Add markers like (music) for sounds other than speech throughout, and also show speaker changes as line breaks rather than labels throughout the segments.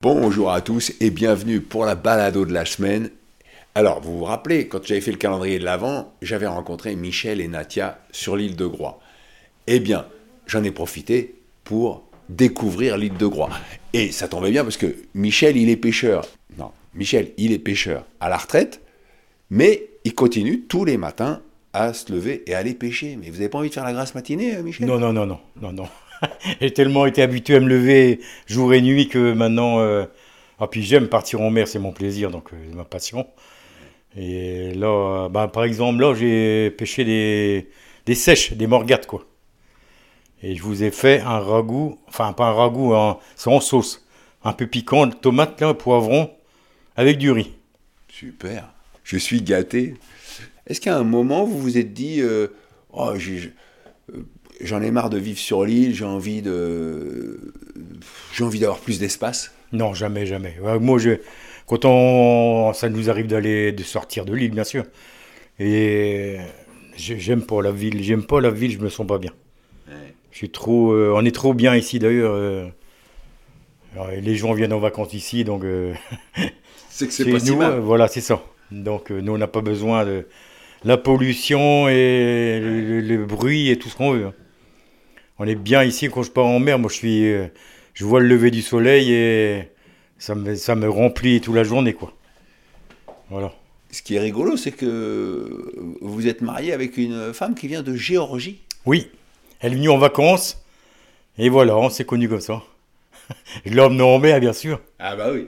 Bonjour à tous et bienvenue pour la balado de la semaine. Alors, vous vous rappelez, quand j'avais fait le calendrier de l'Avent, j'avais rencontré Michel et Natia sur l'île de Groix. Eh bien, j'en ai profité pour découvrir l'île de Groix. Et ça tombait bien parce que Michel, il est pêcheur. Non, Michel, il est pêcheur à la retraite, mais il continue tous les matins à se lever et à aller pêcher. Mais vous n'avez pas envie de faire la grasse matinée, euh, Michel?
Non, non, non, non, non, non. (laughs) J'ai tellement été habitué à me lever jour et nuit que maintenant. euh, Ah, puis j'aime partir en mer, c'est mon plaisir, donc euh, c'est ma passion. Et là, euh, bah, par exemple, là, j'ai pêché des, des sèches, des morgates, quoi. Et je vous ai fait un ragoût, enfin, pas un ragoût, c'est en sauce. Un peu piquant, tomate, là, poivron, avec du riz.
Super. Je suis gâté. Est-ce qu'à un moment, vous vous êtes dit, euh, oh, j'ai- euh, j'en ai marre de vivre sur l'île, j'ai envie de, j'ai envie d'avoir plus d'espace
Non, jamais, jamais. Moi, je, quand on, ça nous arrive d'aller, de sortir de l'île, bien sûr. Et j'ai- j'aime pas la ville. J'aime pas la ville. Je me sens pas bien. Je suis trop. euh, on est trop bien ici, d'ailleurs. euh. Les gens viennent en vacances ici, donc. euh, (laughs)
C'est que c'est pas si
nous,
mal.
voilà, c'est ça. Donc, nous, on n'a pas besoin de la pollution et le, le- le bruit et tout ce qu'on veut. On est bien ici. Quand je pars en mer, moi, je suis, euh, je vois le lever du soleil et ça me, ça me remplit toute la journée, quoi. Voilà.
Ce qui est rigolo, c'est que vous êtes marié avec une femme qui vient de Géorgie.
Oui, elle est venue en vacances et voilà, on s'est connus comme ça. Je l'ai emmené en mer, bien sûr.
Ah bah oui.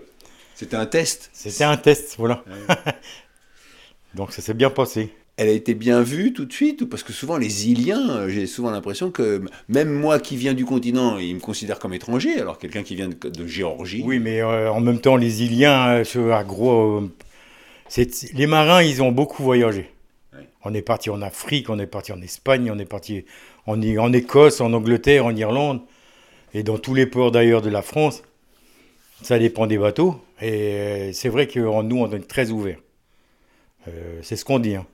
C'était un test.
C'était un test, voilà. (laughs) Donc, ça s'est bien passé.
Elle a été bien vue tout de suite ou parce que souvent les Iliens, euh, j'ai souvent l'impression que même moi qui viens du continent, ils me considèrent comme étranger, alors quelqu'un qui vient de, de Géorgie.
Oui, mais euh, en même temps, les Iliens, euh, gros, euh, les marins, ils ont beaucoup voyagé.
Ouais.
On est parti en Afrique, on est parti en Espagne, on est parti en, Écosse, en Angleterre, en Irlande, et dans tous les ports d'ailleurs de la France. Ça dépend des bateaux. Et c'est vrai que nous, on est très ouverts. C'est ce qu'on dit. hein.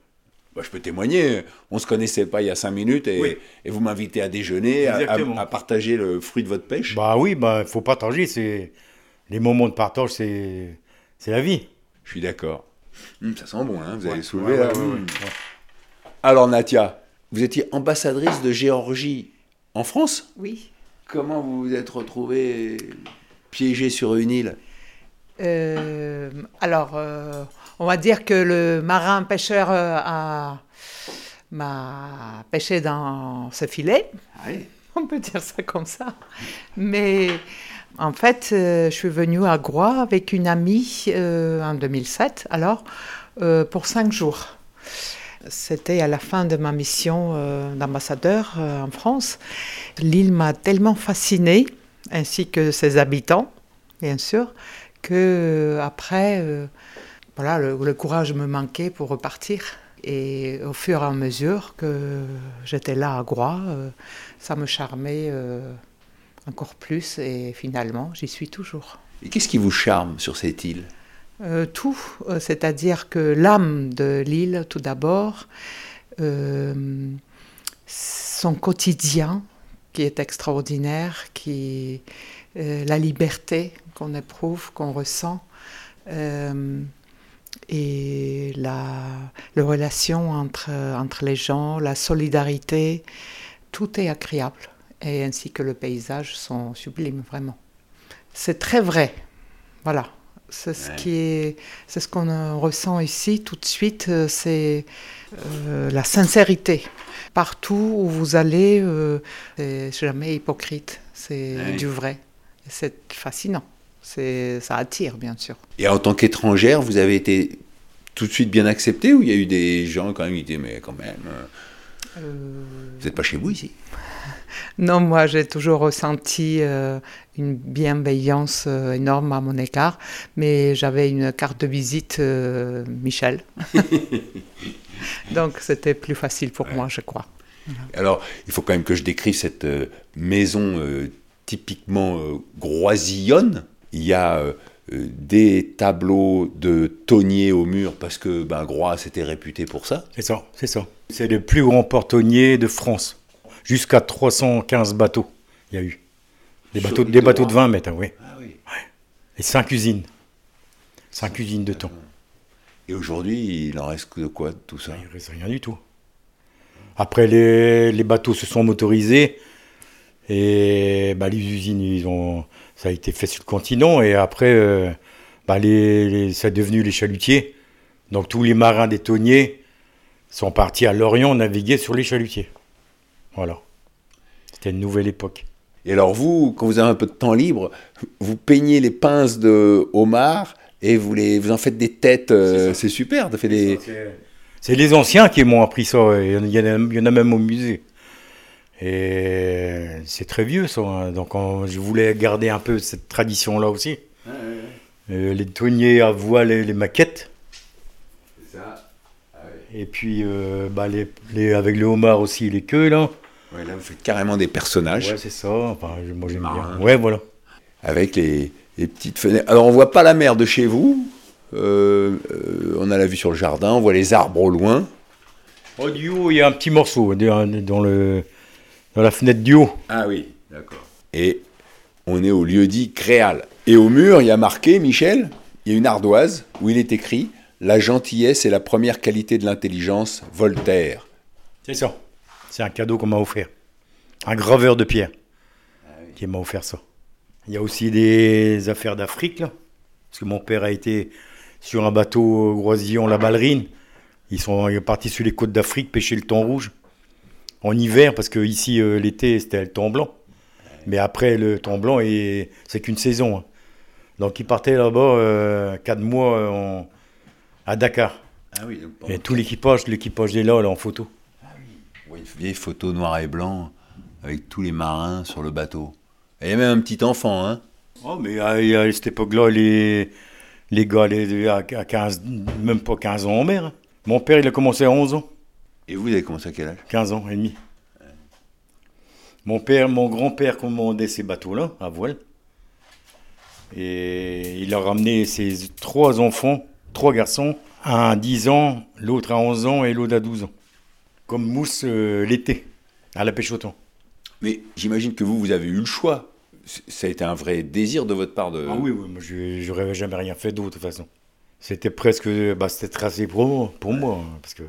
Bah, je peux témoigner, on se connaissait pas il y a cinq minutes et,
Oui.
et vous m'invitez à déjeuner, à, à-
Exactement.
à partager le fruit de votre pêche.
Bah oui, bah faut partager. C'est les moments de partage, c'est c'est la vie.
Je suis d'accord. Hum, ça sent bon, hein, vous avez
Ouais,
soulevé
ouais,
là.
ouais, ouais,
Hum.
ouais.
Alors Natia, vous étiez ambassadrice de Géorgie en France?
Oui.
Comment vous vous êtes retrouvée piégée sur une île?
Euh, alors, euh, on va dire que le marin pêcheur euh, a- m'a pêché dans ce filet. On peut dire ça comme ça. Mais en fait, euh, je suis venue à Groix avec une amie en 2007, alors, pour cinq jours. C'était à la fin de ma mission d'ambassadeur en France. L'île m'a tellement fascinée, ainsi que ses habitants, bien sûr, que euh, après, euh, voilà, le, le courage me manquait pour repartir. Et au fur et à mesure que j'étais là à Groix, euh, ça me charmait encore plus et finalement, j'y suis toujours.
Et qu'est-ce qui vous charme sur cette île?
Tout, c'est-à-dire que l'âme de l'île, tout d'abord, son quotidien qui est extraordinaire, qui, euh, la liberté qu'on éprouve, qu'on ressent, euh, et la, la relation entre, entre les gens, la solidarité, tout est agréable, et ainsi que le paysage sont sublimes, vraiment. C'est très vrai, voilà. C'est ce
Ouais.
qui est, c'est ce qu'on euh, ressent ici tout de suite, c'est euh, la sincérité. Partout où vous allez, euh, c'est jamais hypocrite, c'est
Ouais.
du vrai. C'est fascinant, c'est, ça attire bien sûr.
Et en tant qu'étrangère, vous avez été tout de suite bien acceptée ou il y a eu des gens quand même qui disaient mais quand même, euh,
Euh,
vous n'êtes pas chez vous ici?
Non, moi j'ai toujours ressenti euh, une bienveillance euh, énorme à mon égard, mais j'avais une carte de visite Michel. (laughs) Donc c'était plus facile pour moi, je crois.
Alors, il faut quand même que je décrive cette maison typiquement euh, groisillonne. Il y a euh, euh, des tableaux de tonniers au mur parce que ben, Groix s'était réputé pour ça.
C'est ça, c'est ça. C'est le plus grand portonnier de France. Jusqu'à 315 bateaux, il y a eu. Des bateaux, des
de
bateaux de
Groix
20 mètres, oui.
Ah oui.
Et 5 usines. 5 usines de temps.
Et aujourd'hui, il en reste que de quoi de tout ça?
Il ne reste rien du tout. Après, les, les bateaux se sont motorisés. Et bah, les usines, ils ont, ça a été fait sur le continent. Et après, euh, bah, les, les- ça est devenu les chalutiers. Donc tous les marins des tonniers sont partis à Lorient naviguer sur les chalutiers. Voilà. C'était une nouvelle époque.
Et alors vous, quand vous avez un peu de temps libre, vous peignez les pinces de homard et vous, les, vous en faites des têtes. euh, C'est super. Ça fait des...
C'est les anciens qui m'ont appris ça. et Il y, en a, il y en a même au musée. Et c'est très vieux ça. hein. Donc on- je voulais garder un peu cette tradition-là aussi. Euh, les tonniers à voile et les maquettes. Et puis euh, bah, les, les- avec le homard aussi, les queues là.
Ouais, là, vous faites carrément des personnages
Ouais, c'est ça. Enfin, moi j'aime bien. Ouais, voilà.
avec les, les petites fenêtres. Alors on voit pas la mer de chez vous. Euh, euh, on a la vue sur le jardin, on voit les arbres au loin.
Au du haut, il y a un petit morceau dans, dans le, dans la fenêtre du haut.
Ah oui, d'accord. Et on est au lieu dit Créal. Et au mur, il y a marqué, Michel, il y a une ardoise où il est écrit La gentillesse est la première qualité de l'intelligence, Voltaire.
C'est ça. C'est un cadeau qu'on m'a offert. Un graveur de pierre qui m'a offert ça. Il y a aussi des affaires d'Afrique, là. Parce que mon père a été sur un bateau Groisillon, la ballerine. Ils sont ils sont partis sur les côtes d'Afrique pêcher le thon rouge. En hiver, parce que ici, euh, l'été, c'était le thon blanc. Mais après, le thon blanc, et- c'est qu'une saison. hein. Donc, ils partaient là-bas euh, quatre mois euh, en- à Dakar.
Ah oui,
Et tout l'équipage, l'équipage est là, là, en photo.
une vieille photo noir et blanc avec tous les marins sur le bateau. Et il y a même un petit enfant, hein
Oh, mais à, à cette époque-là, les, les gars, les, à, à 15, même pas 15 ans en mer. hein. Mon père, il a commencé à 11 ans,
Et vous avez commencé à quel âge?
15 ans et demi. Mon père, mon grand-père commandait ces bateaux-là, à voile. Et il a ramené ses trois enfants, trois garçons, un à 10 ans, l'autre à 11 ans et l'autre à 12 ans. Comme mousse euh, l'été, à la pêche au thon.
Mais j'imagine que vous, vous avez eu le choix. Ça a été un vrai désir de votre part de...
Ah oui, oui, moi je j'aurais jamais rien fait d'autre de toute façon. C'était presque, bah, c'était tracé pour moi, pour moi, hein, parce que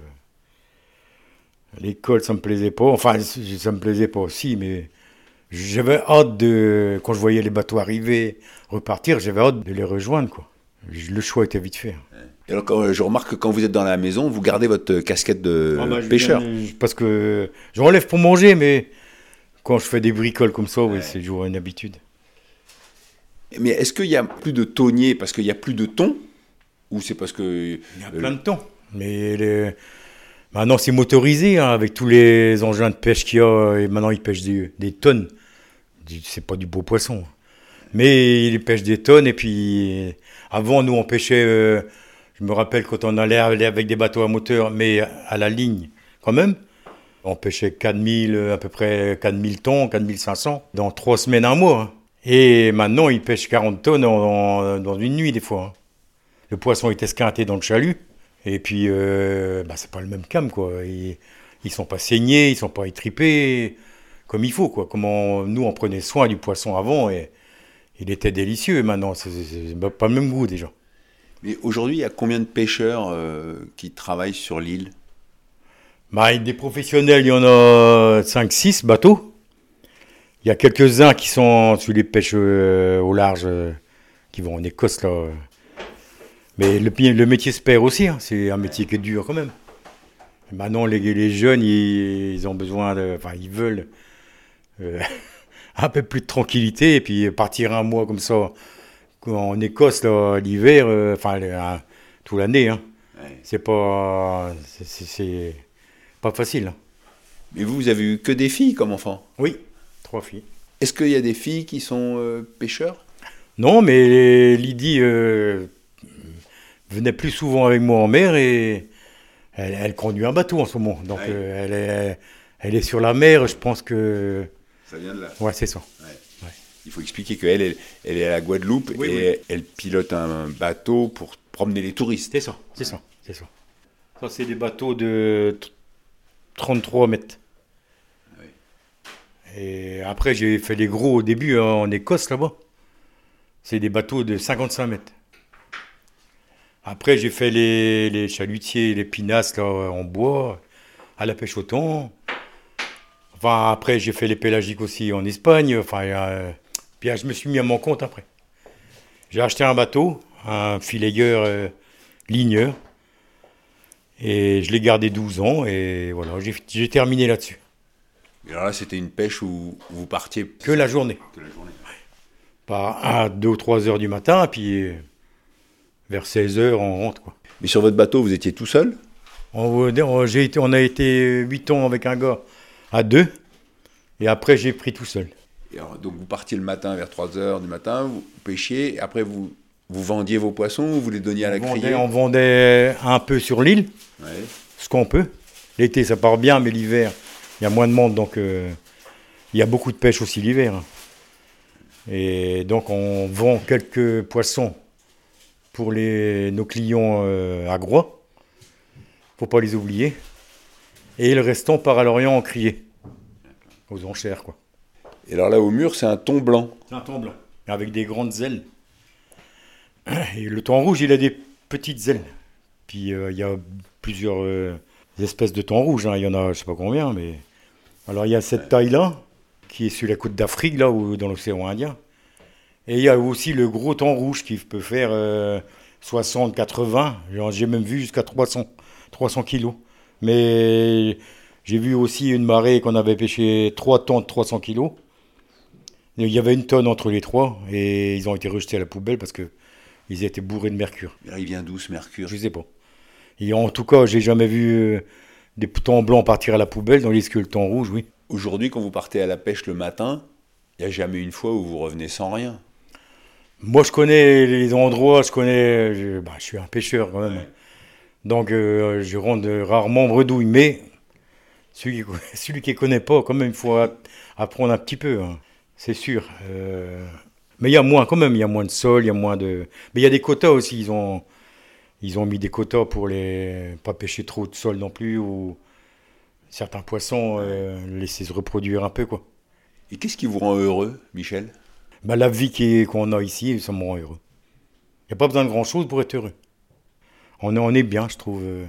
l'école ça me plaisait pas, enfin ça me plaisait pas aussi, mais j'avais hâte de, quand je voyais les bateaux arriver, repartir, j'avais hâte de les rejoindre quoi. Le choix était vite fait. hein.
Et alors, quand- je remarque que quand vous êtes dans la maison, vous gardez votre casquette de
Ah bah, je
pêcheur.
je- parce que j'enlève pour manger, mais quand je fais des bricoles comme ça, oui, c'est toujours une habitude.
Mais est-ce qu'il y a plus de tonniers parce qu'il y a plus de thon Ou c'est parce que...
Il y a plein de temps. Mais les- maintenant, c'est motorisé hein, avec tous les engins de pêche qu'il y a. Et maintenant, ils pêchent des, des tonnes. C'est pas du beau poisson. Mais ils pêchent des tonnes. Et puis, avant, nous, on pêchait. euh, je me rappelle quand on allait avec des bateaux à moteur, mais à la ligne, quand même. On pêchait 4000, euh, à peu près 4000 tonnes, 4500, dans trois semaines, un mois. hein. Et maintenant, ils pêchent 40 tonnes dans une nuit, des fois. hein. Le poisson est esquinté dans le chalut. Et puis, euh, bah, c'est pas le même cam, quoi. Ils, ils sont pas saignés, ils sont pas étripés comme il faut, quoi. Comment nous, on prenait soin du poisson avant et il était délicieux. Maintenant, c'est c'est- c'est pas le même goût, déjà.
Mais aujourd'hui, il y a combien de pêcheurs euh, qui travaillent sur l'île?
Bah, des professionnels, il y en a 5-6 bateaux. Il y a quelques-uns qui sont sur les pêches euh, au large, euh, qui vont en Écosse, là. Mais le, métier se perd aussi, hein. c'est un métier qui est dur quand même. Maintenant, les, les jeunes, ils, ils ont besoin de. Enfin, ils veulent euh, (laughs) un peu plus de tranquillité et puis partir un mois comme ça en Écosse, l'hiver, euh, enfin, hein, toute l'année, hein. C'est pas. c'est- c'est pas facile. hein.
Mais vous, vous avez eu que des filles comme enfant?
Oui, trois filles.
Est-ce qu'il y a des filles qui sont euh, pêcheurs?
Non, mais Lydie venait plus souvent avec moi en mer et elle, elle conduit un bateau en ce moment. Donc
Ouais.
euh, elle, est, elle est sur la mer, je pense que...
Ça vient de là.
Ouais, c'est ça.
Il faut expliquer qu'elle, elle, elle est à la Guadeloupe
Oui,
et
oui.
elle pilote un bateau pour promener les touristes.
C'est ça, c'est ça, c'est ça. Ça, c'est des bateaux de t- 33 mètres. Et après, j'ai fait les gros au début hein, en Écosse, là-bas. C'est des bateaux de 55 mètres. Après, j'ai fait les, les chalutiers, les pinasses là, en bois, à la pêche au thon. Enfin, après, j'ai fait les pélagiques aussi en Espagne. Enfin, euh, puis ah, je me suis mis à mon compte après. J'ai acheté un bateau, un filayeur euh, ligneur. Et je l'ai gardé 12 ans et voilà, j'ai- terminé là-dessus.
Et alors là, c'était une pêche où vous partiez
Que la journée.
que la journée.
Pas à 2 ou 3 heures du matin, puis euh, vers 16 heures, on rentre. Quoi.
Mais sur votre bateau, vous étiez tout seul?
On, on- j'ai été, on a été 8 ans avec un gars à deux, et après j'ai pris tout seul.
Et alors, Donc vous partiez le matin vers 3 heures du matin, vous pêchiez, et après vous, vous vendiez vos poissons ou vous les donniez à la criée
on vendait un peu sur l'île,
Ouais.
ce qu'on peut. L'été ça part bien, mais l'hiver, il y a moins de monde, donc euh, il y a beaucoup de pêche aussi l'hiver. hein. Et donc on vend quelques poissons pour les, nos clients euh, à Groix. faut pas les oublier. Et le restant part à Lorient en crié. Aux enchères, quoi.
Et alors là, au mur, c'est un thon blanc.
C'est un thon blanc, avec des grandes ailes. Et le thon rouge, il a des petites ailes. Puis euh, il y a plusieurs euh, espèces de thon rouge. hein. Il y en a, je sais pas combien, mais. Alors il y a cette taille-là, qui est sur la côte d'Afrique, là, ou dans l'océan Indien. Et il y a aussi le gros thon rouge qui peut faire euh, 60, 80. Genre, J'ai même vu jusqu'à 300, 300 kilos. Mais j'ai vu aussi une marée qu'on avait pêché 3 tonnes de 300 kilos. Il y avait une tonne entre les trois et ils ont été rejetés à la poubelle parce que ils étaient bourrés de mercure.
Là, il vient d'où ce mercure?
Je sais pas. Et en tout cas, j'ai jamais vu euh, des thons blancs partir à la poubelle, tandis que le thon rouge, oui.
Aujourd'hui, quand vous partez à la pêche le matin, il n'y a jamais une fois où vous revenez sans rien.
Moi, je connais les endroits, je connais. Je, bah, je suis un pêcheur quand même. Donc, euh, je rentre rarement bredouille. Mais celui qui, (laughs) celui qui ne connaît pas, quand même, il faut a- apprendre un petit peu. hein. C'est sûr. Euh, mais il y a moins, quand même. Il y a moins de sol, il y a moins de. Mais il y a des quotas aussi. Ils ont, ils ont mis des quotas pour les pas pêcher trop de sol non plus ou certains poissons euh, laisser se reproduire un peu quoi.
Et qu'est-ce qui vous rend heureux, Michel?
Bah, la vie qu'on a ici, ça me rend heureux. Il n'y a pas besoin de grand-chose pour être heureux. On est, on est bien, je trouve. euh.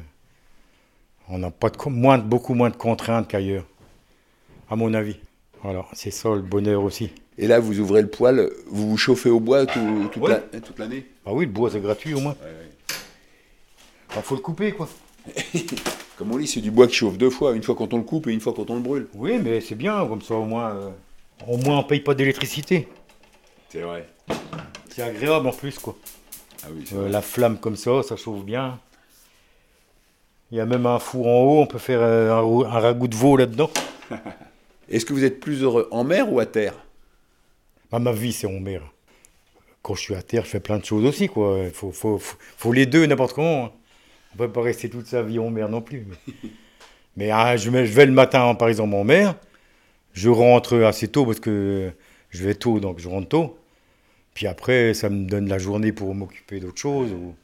On n'a pas de, moins, beaucoup moins de contraintes qu'ailleurs, à mon avis. Voilà, c'est ça le bonheur aussi.
Et là, vous ouvrez le poêle, vous vous chauffez au bois tout- toute
Ouais.
la- toute l'année?
Ah oui, le bois, c'est gratuit au moins. Il faut le couper, quoi. (laughs)
Comme on dit, c'est du bois qui chauffe deux fois, une fois quand on le coupe et une fois quand on le brûle.
Oui, mais c'est bien, comme ça, au moins, euh, au moins on paye pas d'électricité.
C'est vrai.
C'est agréable en plus, quoi.
Ah oui,
Euh, la flamme comme ça, ça chauffe bien. Il y a même un four en haut, on peut faire euh, un, ragoût de veau là-dedans. (laughs)
Est-ce que vous êtes plus heureux en mer ou à terre?
Bah, ma vie, c'est en mer. Quand je suis à terre, je fais plein de choses aussi, quoi. Il faut, faut, faut, faut les deux, n'importe comment. hein. On peut pas rester toute sa vie en mer non plus. Mais, (laughs) mais, ah, je vais le matin, par exemple, en mer. Je rentre assez tôt parce que je vais tôt, donc je rentre tôt. Puis après, ça me donne la journée pour m'occuper d'autres choses. ou-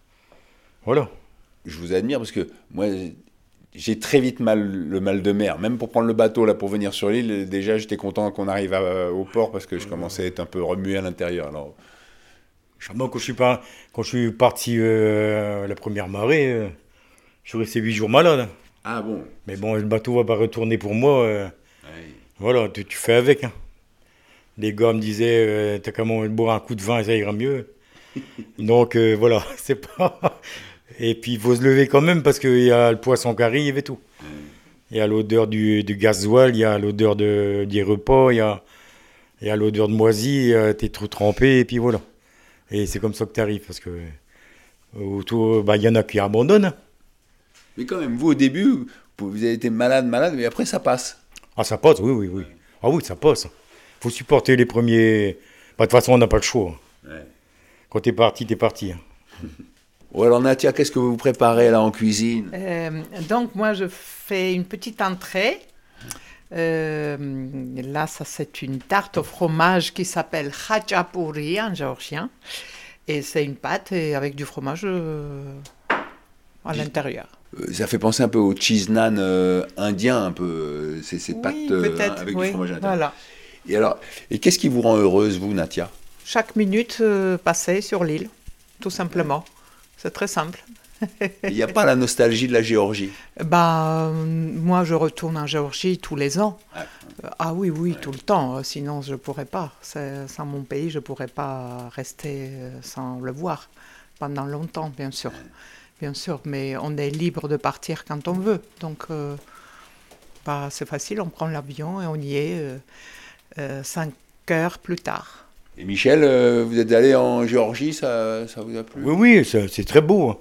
Voilà.
Je vous admire parce que moi, j'ai très vite mal le mal de mer. Même pour prendre le bateau là pour venir sur l'île, déjà j'étais content qu'on arrive à- au port parce que je commençais à être un peu remué à l'intérieur. Alors,
Moi, quand je suis, pas, quand je suis parti euh, la première marée, euh, je suis resté huit jours malade.
ah bon
Mais bon, le bateau va pas retourner pour moi. euh, voilà, tu, tu fais avec. hein. Les gars me disaient, euh, t'as qu'à m'en boire un coup de vin, ça ira mieux. (laughs) Donc euh, voilà, (laughs) c'est pas. Et puis il faut se lever quand même parce qu'il y a le poisson qui arrive et tout. Il y a l'odeur du, du gasoil, il y a l'odeur de, des repas, il y a, il y a l'odeur de moisi, t'es trop trempé et puis voilà. Et c'est comme ça que tu arrives parce que euh, autour, bah, il y en a qui abandonnent.
Mais quand même, vous au début, vous avez été malade, malade, mais après ça passe.
Ah, ça passe, oui, oui, oui. Ah oui, ça passe. Faut supporter les premiers. Bah, de toute façon, on n'a pas le choix. Quand t'es parti, t'es parti. hein. (laughs)
Ou alors Natia, qu'est-ce que vous préparez là en cuisine?
Euh, donc moi je fais une petite entrée. Euh, là, ça c'est une tarte au fromage qui s'appelle khachapuri en géorgien. Et c'est une pâte et avec du fromage euh, à l'intérieur.
Ça fait penser un peu au cheese naan euh, indien, un peu, euh, ces, ces pâtes
oui,
euh,
peut-être.
avec
oui,
du fromage à l'intérieur.
Voilà.
Et alors, et qu'est-ce qui vous rend heureuse, vous, Natia?
Chaque minute euh, passée sur l'île, tout simplement. C'est très simple.
Il n'y a pas la nostalgie de la Géorgie?
Bah, euh, moi, je retourne en Géorgie tous les ans. Euh, Ah oui, oui, tout le temps. Sinon, je ne pourrais pas. Sans mon pays, je ne pourrais pas rester sans le voir pendant longtemps, bien sûr. Bien sûr, mais on est libre de partir quand on veut. Donc, euh, bah, c'est facile, on prend l'avion et on y est cinq heures plus tard.
Et Michel, euh, vous êtes allé en Géorgie, ça, ça vous a plu?
Oui, oui, c'est très beau. hein.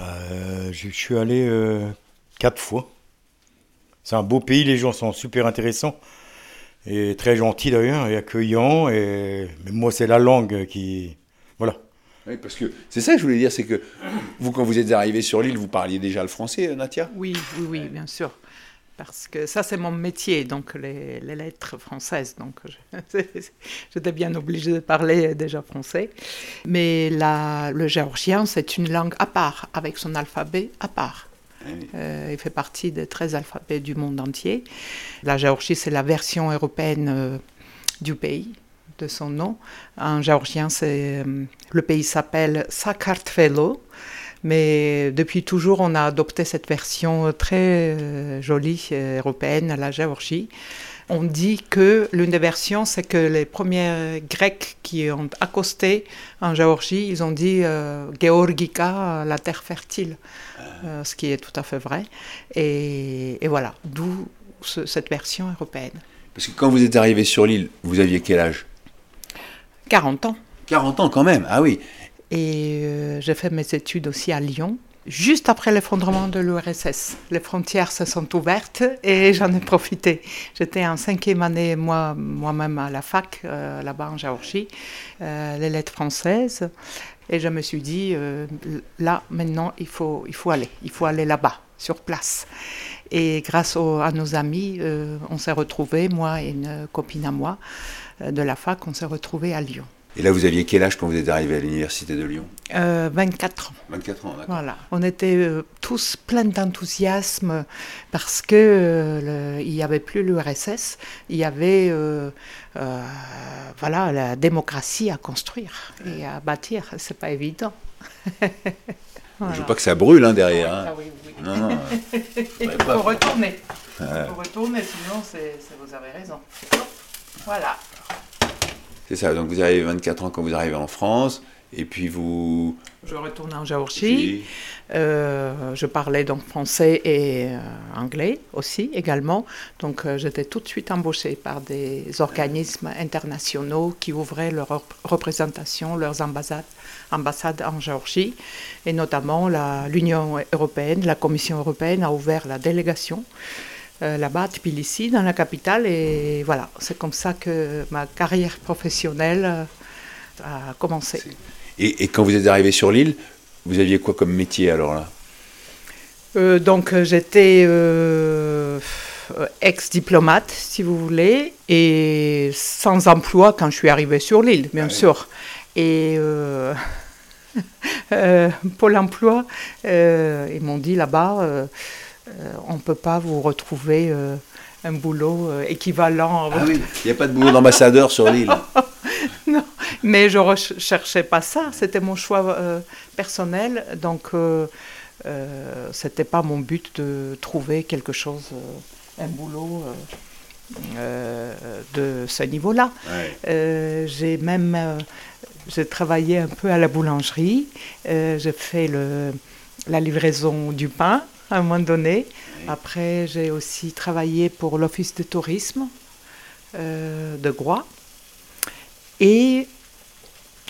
Euh, je, je suis allé euh, quatre fois. C'est un beau pays, les gens sont super intéressants et très gentils d'ailleurs et accueillants. Et mais moi, c'est la langue qui, voilà.
Oui, parce que c'est ça que je voulais dire, c'est que vous, quand vous êtes arrivé sur l'île, vous parliez déjà le français, euh, Natia?
Oui, oui, oui, bien sûr. Parce que ça, c'est mon métier, donc les, les lettres françaises. Donc, (laughs) j'étais bien obligée de parler déjà français. Mais la- le géorgien, c'est une langue à part, avec son alphabet à part. Euh, il fait partie des 13 alphabets du monde entier. La Géorgie, c'est la version européenne euh, du pays, de son nom. En géorgien, c'est, euh, le pays s'appelle Sakartvelo. Mais depuis toujours, on a adopté cette version très euh, jolie euh, européenne, la Géorgie. On dit que l'une des versions, c'est que les premiers Grecs qui ont accosté en Géorgie, ils ont dit euh, Georgica, la terre fertile, Euh, ce qui est tout à fait vrai. Et, et voilà, d'où ce- cette version européenne.
Parce que quand vous êtes arrivé sur l'île, vous aviez quel âge?
40 ans.
40 ans quand même, ah oui.
Et euh, j'ai fait mes études aussi à Lyon, juste après l'effondrement de l'URSS. Les frontières se sont ouvertes et (laughs) j'en ai profité. J'étais en cinquième année, moi, moi-même, à la fac, euh, là-bas en Géorgie, euh, les lettres françaises. Et je me suis dit, euh, là, maintenant, il faut, il faut aller. Il faut aller là-bas, sur place. Et grâce au- à nos amis, euh, on s'est retrouvés, moi et une copine à moi euh, de la fac, on s'est retrouvés à Lyon.
Et là, vous aviez quel âge quand vous êtes arrivé à l'université de Lyon
Euh, 24 ans.
24 ans, d'accord.
Voilà, on était euh, tous pleins d'enthousiasme parce que euh, le- il n'y avait plus l'URSS, il y avait euh, euh, voilà la démocratie à construire et à bâtir. C'est pas évident. (laughs)
Je veux pas que ça brûle hein, derrière. hein.
Ah oui, oui.
Non, non. (laughs)
Il faut retourner. Il faut retourner, sinon c'est- vous avez raison. Voilà.
C'est ça, donc vous avez 24 ans quand vous arrivez en France, et puis vous...
Je retourne en Géorgie. Euh, je parlais donc français et euh, anglais aussi également. Donc euh, j'étais tout de suite embauchée par des organismes internationaux qui ouvraient leurs rep- représentations, leurs ambassades, ambassades en Géorgie. Et notamment l'Union européenne, la Commission européenne a ouvert la délégation euh, là-bas Tbilissi, dans la capitale. Et voilà, c'est comme ça que ma carrière professionnelle euh, a commencé.
Et, et quand vous êtes arrivé sur l'île, vous aviez quoi comme métier alors là?
Euh, donc j'étais euh, ex-diplomate, si vous voulez, et sans emploi quand je suis arrivée sur l'île, bien sûr. Et (laughs) Pôle emploi, ils m'ont dit là-bas, on ne peut pas vous retrouver euh, un boulot euh, équivalent. à
Ah oui, il n'y a pas de boulot d'ambassadeur sur l'île. (laughs)
Non, mais je ne cherchais pas ça, c'était mon choix euh, personnel, donc euh, euh, c'était pas mon but de trouver quelque chose, euh, un boulot euh, euh, de ce niveau-là.
Ouais.
Euh, j'ai même euh, j'ai travaillé un peu à la boulangerie, euh, j'ai fait le, la livraison du pain à un moment donné. Après, j'ai aussi travaillé pour l'office de tourisme euh, de Groix. Et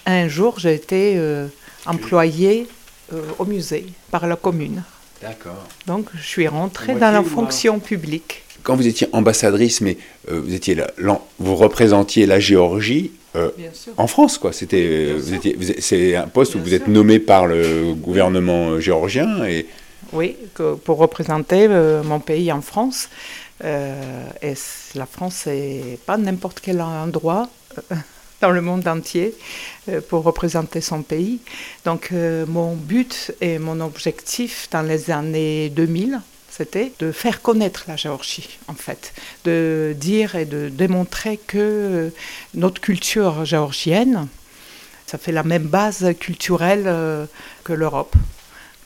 un jour, j'ai été euh, employée euh, au musée par la commune.
D'accord.
Donc, je suis rentrée dans la fonction publique.
quand vous étiez ambassadrice, mais vous étiez là, vous représentiez la Géorgie euh, en France, quoi. C'était, c'est un poste où vous êtes nommé par le gouvernement géorgien et.
Oui, pour représenter mon pays en France. et la France, c'est pas n'importe quel endroit (laughs) dans le monde entier pour représenter son pays. Donc mon but et mon objectif dans les années 2000, c'était de faire connaître la Géorgie, en fait, de dire et de démontrer que notre culture géorgienne, ça fait la même base culturelle euh, que l'Europe.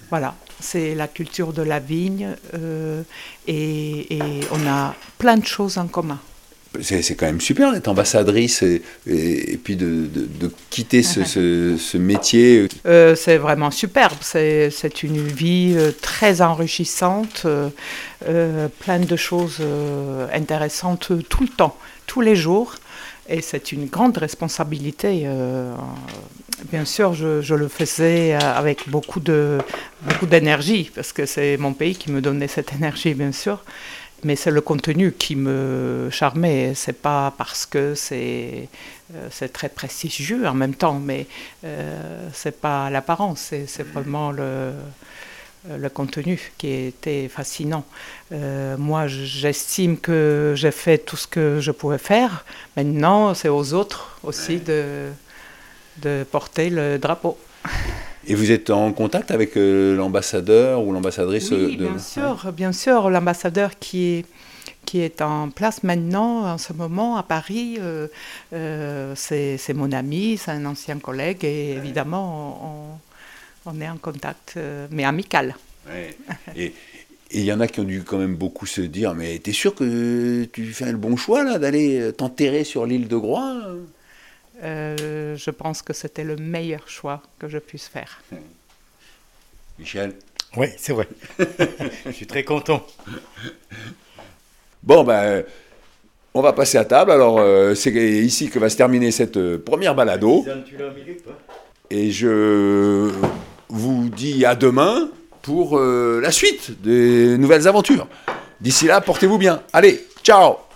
Voilà, c'est la culture de la vigne euh, et, et on a plein de choses en commun
c'est quand même super d'être ambassadrice et, puis de, quitter ce, métier.
Euh, c'est vraiment superbe. C'est une vie euh, très enrichissante, euh, plein de choses intéressantes tout le temps, tous les jours. Et c'est une grande responsabilité. bien sûr, je, je, le faisais avec beaucoup d'énergie, beaucoup parce que c'est mon pays qui me donnait cette énergie, bien sûr mais c'est le contenu qui me charmait. C'est pas parce que c'est euh, c'est très prestigieux en même temps, mais euh, c'est pas l'apparence, c'est vraiment le le contenu qui était fascinant. Euh, moi, j'estime que j'ai fait tout ce que je pouvais faire. Maintenant, c'est aux autres aussi de, de porter le drapeau.
Et vous êtes en contact avec euh, l'ambassadeur ou l'ambassadrice
oui, de... bien sûr, bien sûr. L'ambassadeur qui est, qui est en place maintenant, en ce moment, à Paris, euh, euh, c'est mon ami, c'est un ancien collègue, et évidemment, on, est en contact, mais amical.
Et il y en a qui ont dû quand même beaucoup se dire, mais t'es sûr que tu fais le bon choix, là, d'aller t'enterrer sur l'île de Groix
euh, je pense que c'était le meilleur choix que je puisse faire. (laughs)
Michel?
Oui, c'est vrai. (laughs) je suis très content.
Bon, ben, on va passer à table. Alors, euh, c'est ici que va se terminer cette euh, première balado. Et je vous dis à demain pour la suite des nouvelles aventures. D'ici là, portez-vous bien. Allez, ciao